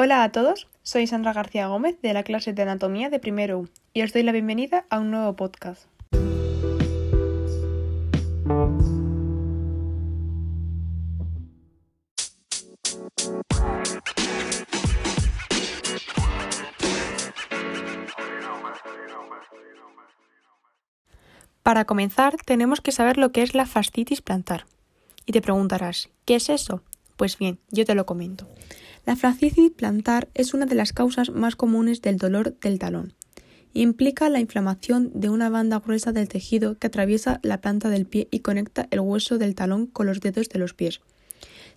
Hola a todos, soy Sandra García Gómez de la clase de Anatomía de Primero U y os doy la bienvenida a un nuevo podcast. Para comenzar, tenemos que saber lo que es la fascitis plantar. Y te preguntarás, ¿qué es eso? Pues bien, yo te lo comento. La fascitis plantar es una de las causas más comunes del dolor del talón. Implica la inflamación de una banda gruesa del tejido que atraviesa la planta del pie y conecta el hueso del talón con los dedos de los pies.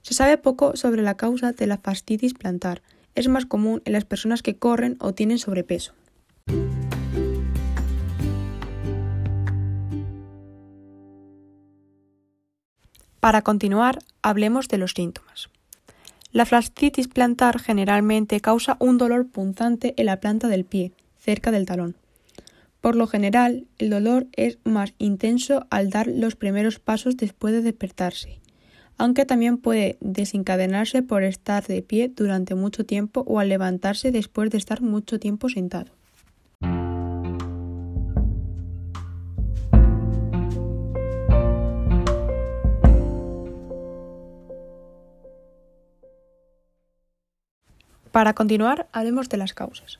Se sabe poco sobre la causa de la fascitis plantar. Es más común en las personas que corren o tienen sobrepeso. Para continuar, hablemos de los síntomas. La fascitis plantar generalmente causa un dolor punzante en la planta del pie, cerca del talón. Por lo general, el dolor es más intenso al dar los primeros pasos después de despertarse, aunque también puede desencadenarse por estar de pie durante mucho tiempo o al levantarse después de estar mucho tiempo sentado. Para continuar, hablemos de las causas.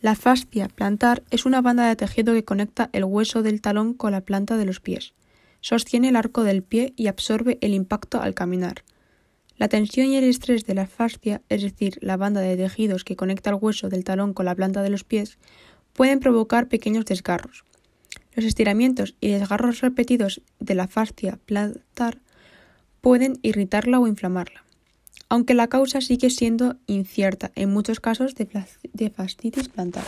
La fascia plantar es una banda de tejido que conecta el hueso del talón con la planta de los pies. Sostiene el arco del pie y absorbe el impacto al caminar. La tensión y el estrés de la fascia, es decir, la banda de tejidos que conecta el hueso del talón con la planta de los pies, pueden provocar pequeños desgarros. Los estiramientos y desgarros repetidos de la fascia plantar pueden irritarla o inflamarla aunque la causa sigue siendo incierta en muchos casos de, fascitis plantar.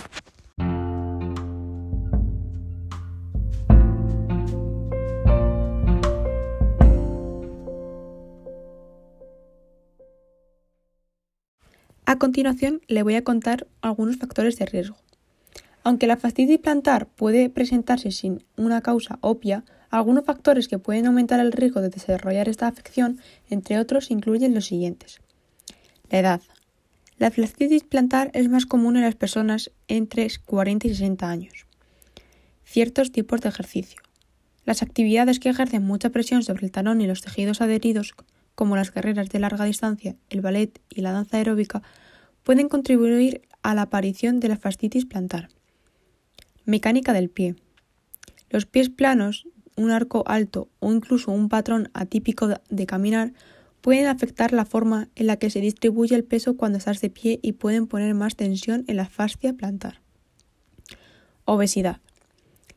A continuación le voy a contar algunos factores de riesgo. Aunque la fascitis plantar puede presentarse sin una causa obvia, algunos factores que pueden aumentar el riesgo de desarrollar esta afección, entre otros, incluyen los siguientes. La edad. La fascitis plantar es más común en las personas entre 40 y 60 años. Ciertos tipos de ejercicio. Las actividades que ejercen mucha presión sobre el talón y los tejidos adheridos, como las carreras de larga distancia, el ballet y la danza aeróbica, pueden contribuir a la aparición de la fascitis plantar. Mecánica del pie. Los pies planos un arco alto o incluso un patrón atípico de caminar pueden afectar la forma en la que se distribuye el peso cuando estás de pie y pueden poner más tensión en la fascia plantar. Obesidad.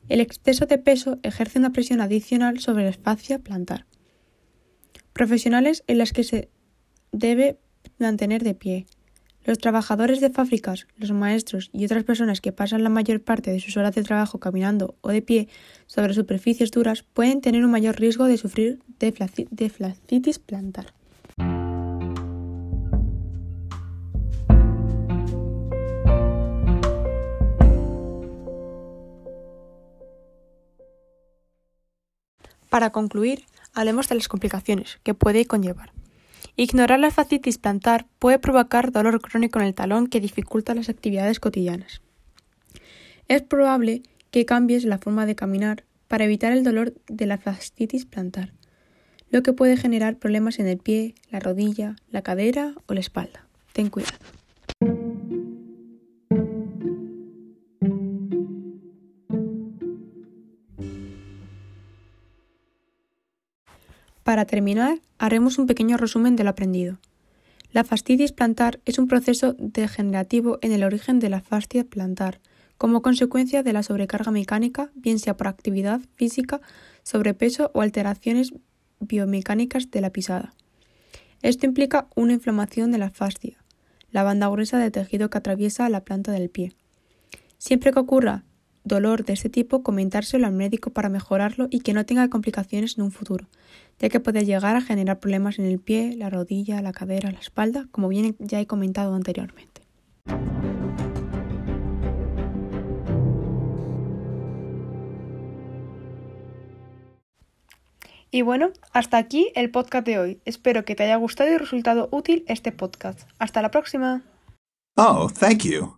El exceso de peso ejerce una presión adicional sobre la fascia plantar. Profesionales en las que se debe mantener de pie. Los trabajadores de fábricas, los maestros y otras personas que pasan la mayor parte de sus horas de trabajo caminando o de pie sobre superficies duras pueden tener un mayor riesgo de sufrir de fascitis plantar. Para concluir, hablemos de las complicaciones que puede conllevar. Ignorar la fascitis plantar puede provocar dolor crónico en el talón que dificulta las actividades cotidianas. Es probable que cambies la forma de caminar para evitar el dolor de la fascitis plantar, lo que puede generar problemas en el pie, la rodilla, la cadera o la espalda. Ten cuidado. Para terminar, haremos un pequeño resumen de lo aprendido. La fascitis plantar es un proceso degenerativo en el origen de la fascia plantar, como consecuencia de la sobrecarga mecánica, bien sea por actividad física, sobrepeso o alteraciones biomecánicas de la pisada. Esto implica una inflamación de la fascia, la banda gruesa de tejido que atraviesa la planta del pie. Siempre que ocurra dolor de este tipo, comentárselo al médico para mejorarlo y que no tenga complicaciones en un futuro, ya que puede llegar a generar problemas en el pie, la rodilla, la cadera, la espalda, como bien ya he comentado anteriormente. Y bueno, hasta aquí el podcast de hoy. Espero que te haya gustado y resultado útil este podcast. Hasta la próxima. Oh, thank you.